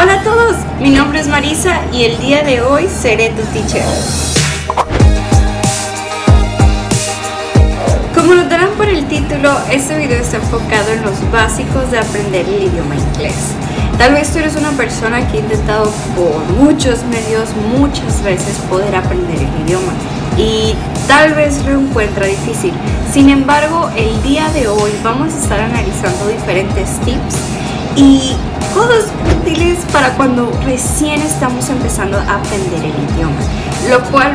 Hola a todos, mi nombre es Marisa y el día de hoy seré tu teacher. Como notarán por el título, este video está enfocado en los básicos de aprender el idioma inglés. Tal vez tú eres una persona que ha intentado por muchos medios, muchas veces poder aprender el idioma y tal vez lo encuentra difícil. Sin embargo, el día de hoy vamos a estar analizando diferentes tips y cosas útiles para cuando recién estamos empezando a aprender el idioma, lo cual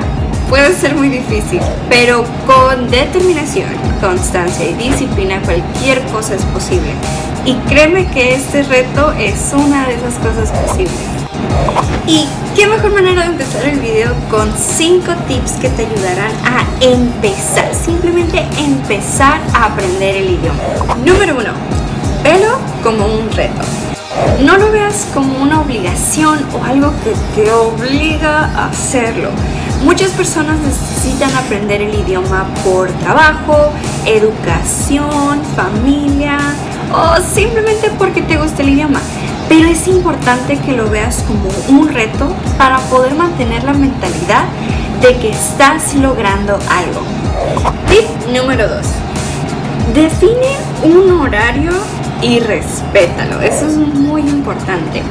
puede ser muy difícil, pero con determinación, constancia y disciplina cualquier cosa es posible. Y créeme que este reto es una de esas cosas posibles. Y qué mejor manera de empezar el video con 5 tips que te ayudarán a empezar, simplemente empezar a aprender el idioma. Número 1. Velo como un No lo veas como una obligación o algo que te obliga a hacerlo. Muchas personas necesitan aprender el idioma por trabajo, educación, familia o simplemente porque te gusta el idioma. Pero es importante que lo veas como un reto para poder mantener la mentalidad de que estás logrando algo. Tip número 2. Define un horario y respétalo. Eso es muy importante.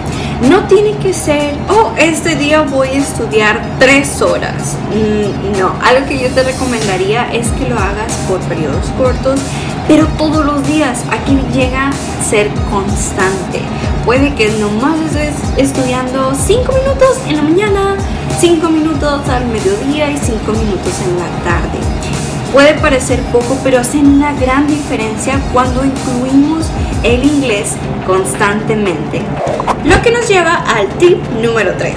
No tiene que ser, oh, este día voy a estudiar tres horas. Mm, no, algo que yo te recomendaría es que lo hagas por periodos cortos, pero todos los días. Aquí llega a ser constante. Puede que nomás estés estudiando cinco minutos en la mañana, cinco minutos al mediodía y cinco minutos en la tarde. Puede parecer poco, pero hace una gran diferencia cuando incluimos el inglés constantemente. Lo que nos lleva al tip número 3.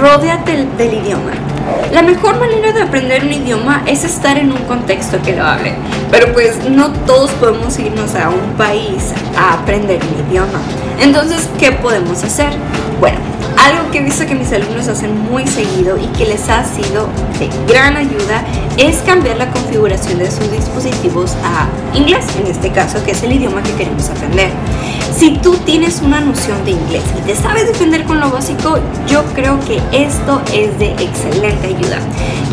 Rodéate del idioma. La mejor manera de aprender un idioma es estar en un contexto que lo hable, pero pues no todos podemos irnos a un país a aprender un idioma. Entonces, ¿qué podemos hacer? Bueno, algo que he visto que mis alumnos hacen muy seguido y que les ha sido de gran ayuda es cambiar la configuración de sus dispositivos a inglés, en este caso, que es el idioma que queremos aprender. Si tú tienes una noción de inglés y te sabes defender con lo básico, yo creo que esto es de excelente ayuda,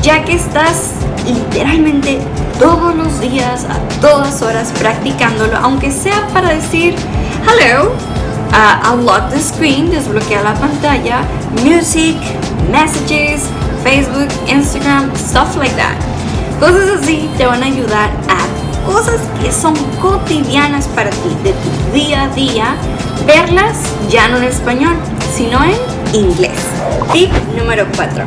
ya que estás literalmente todos los días, a todas horas, practicándolo, aunque sea para decir hello, uh, unlock the screen, desbloquea la pantalla, music, messages, Facebook, Instagram, stuff like that. Cosas así te van a ayudar a cosas que son cotidianas para ti, de tu día a día, verlas ya no en español, sino en inglés. Tip número 4.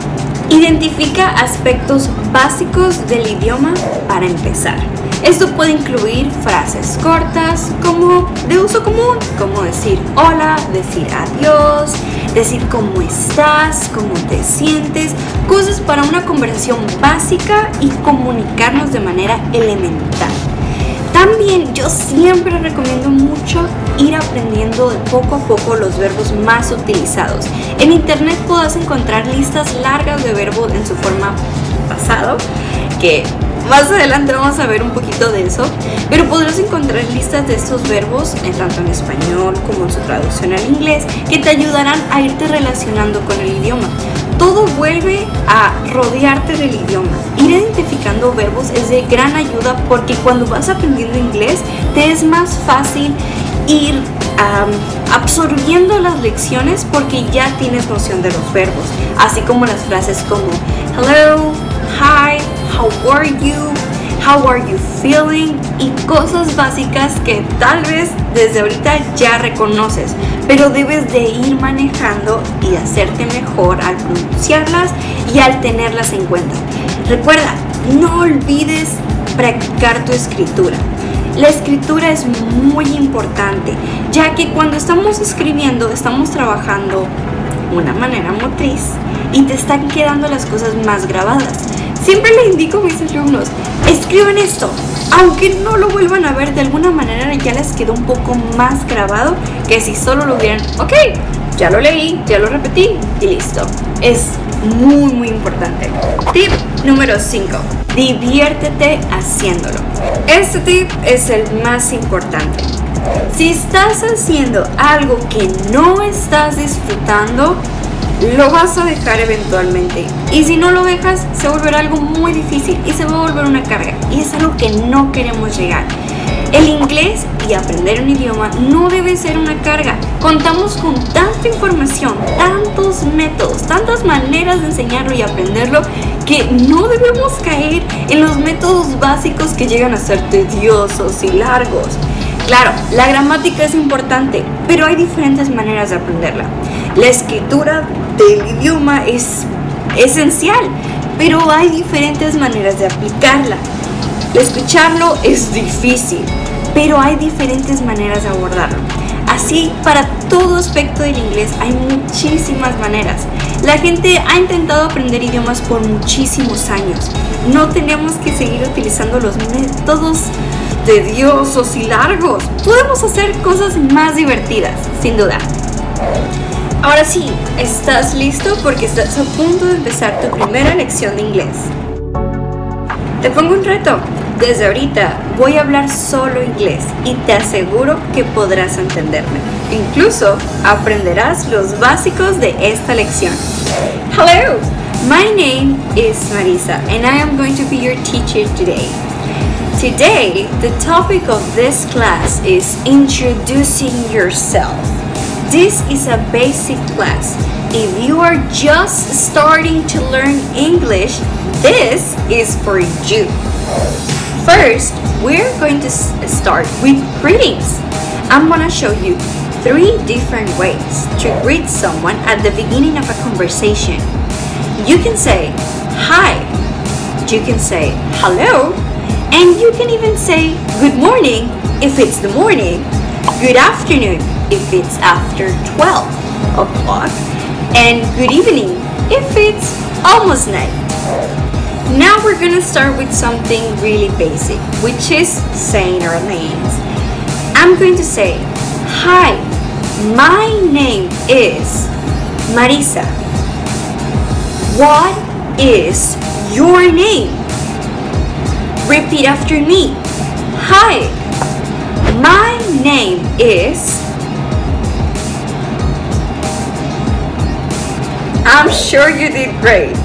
Identifica aspectos básicos del idioma para empezar. Esto puede incluir frases cortas como de uso común, como decir hola, decir adiós, decir cómo estás, cómo te sientes, cosas para una conversación básica y comunicarnos de manera elemental. También yo siempre recomiendo mucho ir aprendiendo de poco a poco los verbos más utilizados. En internet podrás encontrar listas largas de verbos en su forma pasado que más adelante vamos a ver un poquito de eso, pero podrás encontrar listas de estos verbos, en tanto en español como en su traducción al inglés, que te ayudarán a irte relacionando con el idioma. Todo vuelve a rodearte del idioma. Ir identificando verbos es de gran ayuda porque cuando vas aprendiendo inglés te es más fácil ir absorbiendo las lecciones porque ya tienes noción de los verbos, así como las frases como hello, hi, how are you, how are you feeling y cosas básicas que tal vez desde ahorita ya reconoces, pero debes de ir manejando y hacerte mejor al pronunciarlas y al tenerlas en cuenta. Recuerda, no olvides practicar tu escritura. La escritura es muy importante, ya que cuando estamos escribiendo estamos trabajando una manera motriz y te están quedando las cosas más grabadas. Siempre le indico a mis alumnos, escriban esto, aunque no lo vuelvan a ver de alguna manera ya les quedó un poco más grabado que si solo lo hubieran, ok, ya lo leí, ya lo repetí y listo. Es muy muy importante. Tip número 5. Diviértete haciéndolo. Este tip es el más importante. Si estás haciendo algo que no estás disfrutando, lo vas a dejar eventualmente. Y si no lo dejas, se volverá algo muy difícil y se va a volver una carga. Y es algo que no queremos llegar. El inglés y aprender un idioma no debe ser una carga. Contamos con tanta información, tantos métodos, tantas maneras de enseñarlo y aprenderlo que no debemos caer en los métodos básicos que llegan a ser tediosos y largos. Claro, la gramática es importante, pero hay diferentes maneras de aprenderla. La escritura del idioma es esencial, pero hay diferentes maneras de aplicarla. Escucharlo es difícil, pero hay diferentes maneras de abordarlo. Así, para todo aspecto del inglés hay muchísimas maneras. La gente ha intentado aprender idiomas por muchísimos años. No tenemos que seguir utilizando los métodos tediosos y largos. Podemos hacer cosas más divertidas, sin duda. Ahora sí, ¿estás listo? Porque estás a punto de empezar tu primera lección de inglés. Te pongo un reto. Desde ahorita voy a hablar solo inglés y te aseguro que podrás entenderme. Incluso aprenderás los básicos de esta lección. Hello, my name is Marisa and I am going to be your teacher today. Today, the topic of this class is introducing yourself. This is a basic class. If you are just starting to learn English, this is for you. First, we're going to start with greetings. I'm gonna show you three different ways to greet someone at the beginning of a conversation. You can say hi, you can say hello, and you can even say good morning if it's the morning, good afternoon if it's after 12 o'clock, and good evening if it's almost night. Now we're gonna start with something really basic, which is saying our names. I'm going to say, Hi, my name is Marisa. What is your name? Repeat after me. Name is. I'm sure you did great.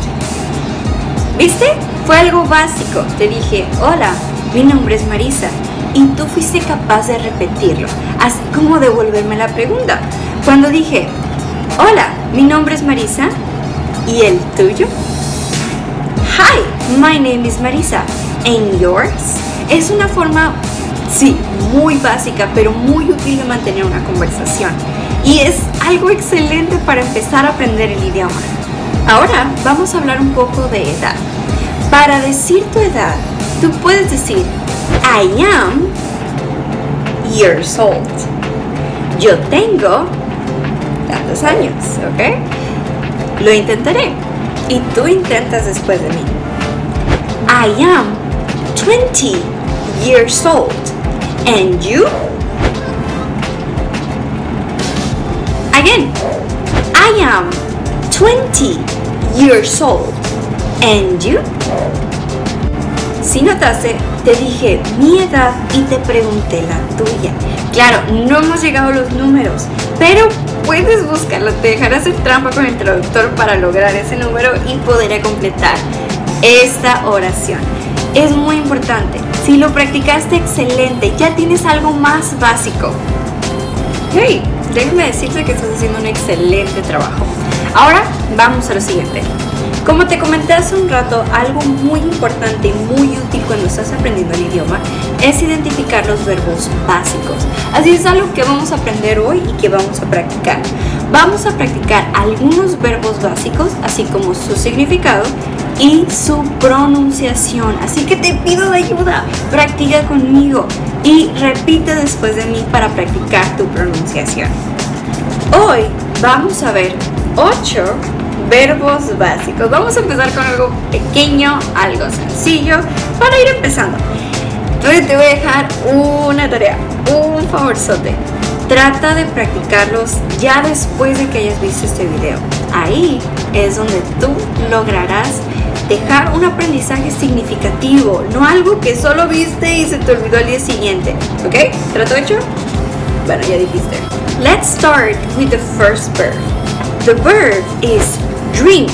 ¿Viste? Fue algo básico. Te dije, hola, mi nombre es Marisa. Y tú fuiste capaz de repetirlo, así como devolverme la pregunta. Cuando dije, hola, mi nombre es Marisa. ¿Y el tuyo? Hi, my name is Marisa. And yours? Es una forma, sí, muy básica, pero muy útil de mantener una conversación. Y es algo excelente para empezar a aprender el idioma. Ahora vamos a hablar un poco de edad. Para decir tu edad, tú puedes decir I am years old. Yo tengo tantos años, ¿ok? Lo intentaré. Y tú intentas después de mí. I am 20 years old. And you? Again. I am 20 years old. And you? Si notaste, te dije mi edad y te pregunté la tuya. Claro, no hemos llegado a los números, pero puedes buscarlo. Te dejaré hacer trampa con el traductor para lograr ese número y poder completar esta oración. Es muy importante. Si lo practicaste excelente, ya tienes algo más básico. Hey, déjame decirte que estás haciendo un excelente trabajo. Ahora vamos a lo siguiente. Como te comenté hace un rato, algo muy importante y muy útil cuando estás aprendiendo el idioma es identificar los verbos básicos. Así es algo que vamos a aprender hoy y que vamos a practicar. Vamos a practicar algunos verbos básicos, así como su significado y su pronunciación. Así que te pido de ayuda, practica conmigo y repite después de mí para practicar tu pronunciación. Hoy vamos a ver 8 verbos básicos. Vamos a empezar con algo pequeño, algo sencillo, para ir empezando. Entonces te voy a dejar una tarea, un favorzote. Trata de practicarlos ya después de que hayas visto este video. Ahí es donde tú lograrás dejar un aprendizaje significativo, no algo que solo viste y se te olvidó al día siguiente. ¿Ok? ¿Trato hecho? Bueno, ya dijiste. Let's start with the first verb. The verb is drink.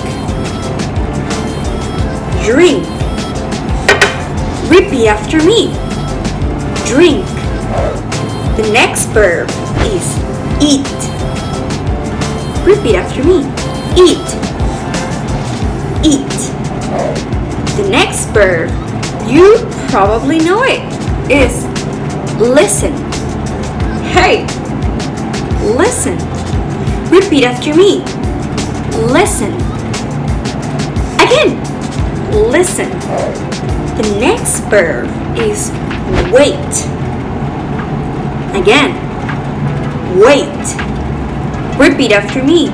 Drink. Repeat after me. Drink. The next verb is eat. Repeat after me. Eat. Eat. The next verb, you probably know it, is listen. Hey, listen. Repeat after me. Listen. Again, listen. The next verb is wait. Again, wait. Repeat after me.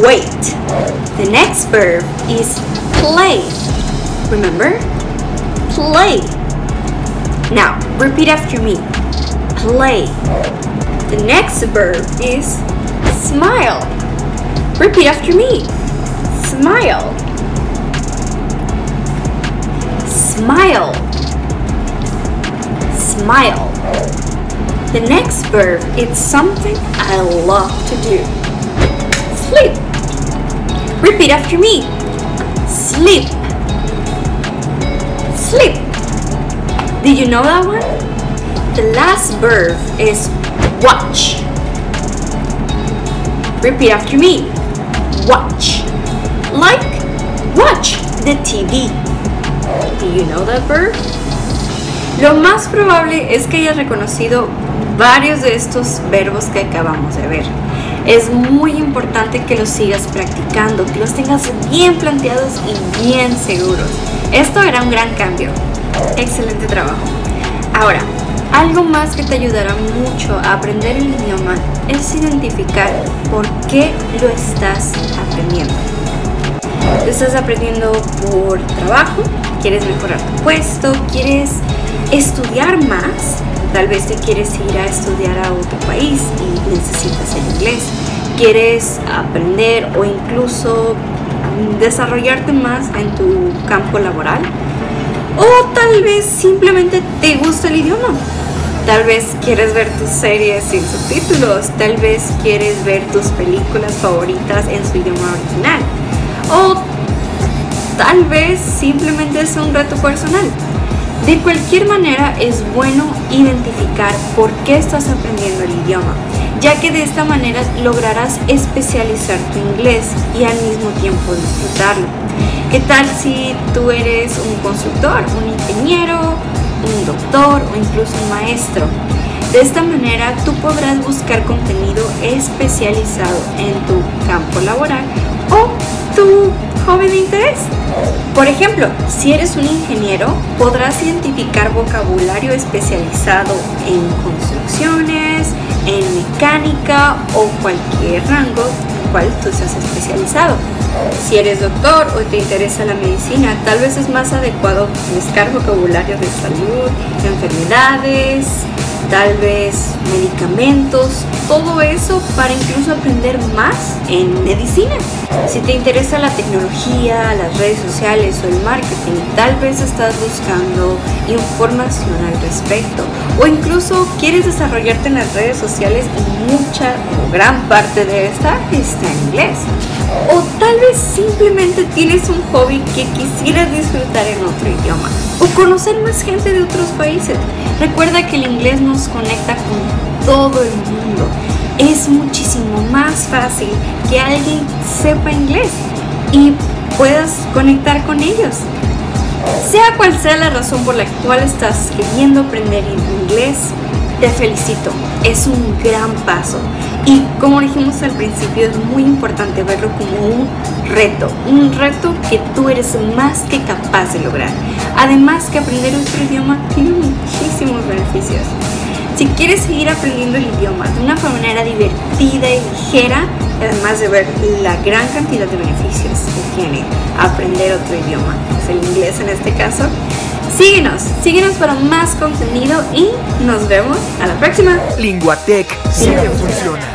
Wait. The next verb is play. Remember? Play. Now, repeat after me. Play. The next verb is smile. Repeat after me. Smile. Smile. Smile. The next verb is something I love to do. Sleep. Repeat after me. Sleep. Sleep. Did you know that one? The last verb is watch. Repeat after me. Watch. Like watch the TV. Do you know that verb? Lo más probable es que hayas reconocido varios de estos verbos que acabamos de ver. Es muy importante que los sigas practicando, que los tengas bien planteados y bien seguros. Esto era un gran cambio. Excelente trabajo. Ahora, algo más que te ayudará mucho a aprender el idioma es identificar por qué lo estás aprendiendo. Lo estás aprendiendo por trabajo, quieres mejorar tu puesto, quieres estudiar más, tal vez te quieres ir a estudiar a otro país y necesitas el inglés, quieres aprender o incluso desarrollarte más en tu campo laboral, o tal vez simplemente te gusta el idioma. Tal vez quieres ver tus series sin subtítulos, tal vez quieres ver tus películas favoritas en su idioma original. O tal vez simplemente es un reto personal. De cualquier manera es bueno identificar por qué estás aprendiendo el idioma, ya que de esta manera lograrás especializar tu inglés y al mismo tiempo disfrutarlo. ¿Qué tal si tú eres un constructor, un ingeniero, un doctor o incluso un maestro? De esta manera tú podrás buscar contenido especializado en tu campo laboral o tu hobby de interés. Por ejemplo, si eres un ingeniero, podrás identificar vocabulario especializado en en mecánica o cualquier rango en cual tú seas especializado. Si eres doctor o te interesa la medicina, tal vez es más adecuado buscar vocabulario de salud, enfermedades, tal vez medicamentos, todo eso para incluso aprender más en medicina. Si te interesa la tecnología, las redes sociales o el marketing, tal vez estás buscando información al respecto o incluso quieres desarrollarte en las redes sociales y mucha o gran parte de esta está en inglés. O tal vez simplemente tienes un hobby que quisieras disfrutar en otro idioma o conocer más gente de otros países. Recuerda que el inglés nos conecta con todo el mundo. Es muchísimo más fácil que alguien sepa inglés y puedas conectar con ellos. Sea cual sea la razón por la cual estás queriendo aprender inglés, te felicito, es un gran paso. Y como dijimos al principio, es muy importante verlo como un reto, un reto que tú eres más que capaz de lograr. Además que aprender otro idioma tiene muchísimos beneficios. Si quieres seguir aprendiendo el idioma de una manera divertida y ligera, además de ver la gran cantidad de beneficios que tiene aprender otro idioma, es el inglés en este caso, síguenos, síguenos para más contenido y nos vemos a la próxima. Linguatec siempre funciona.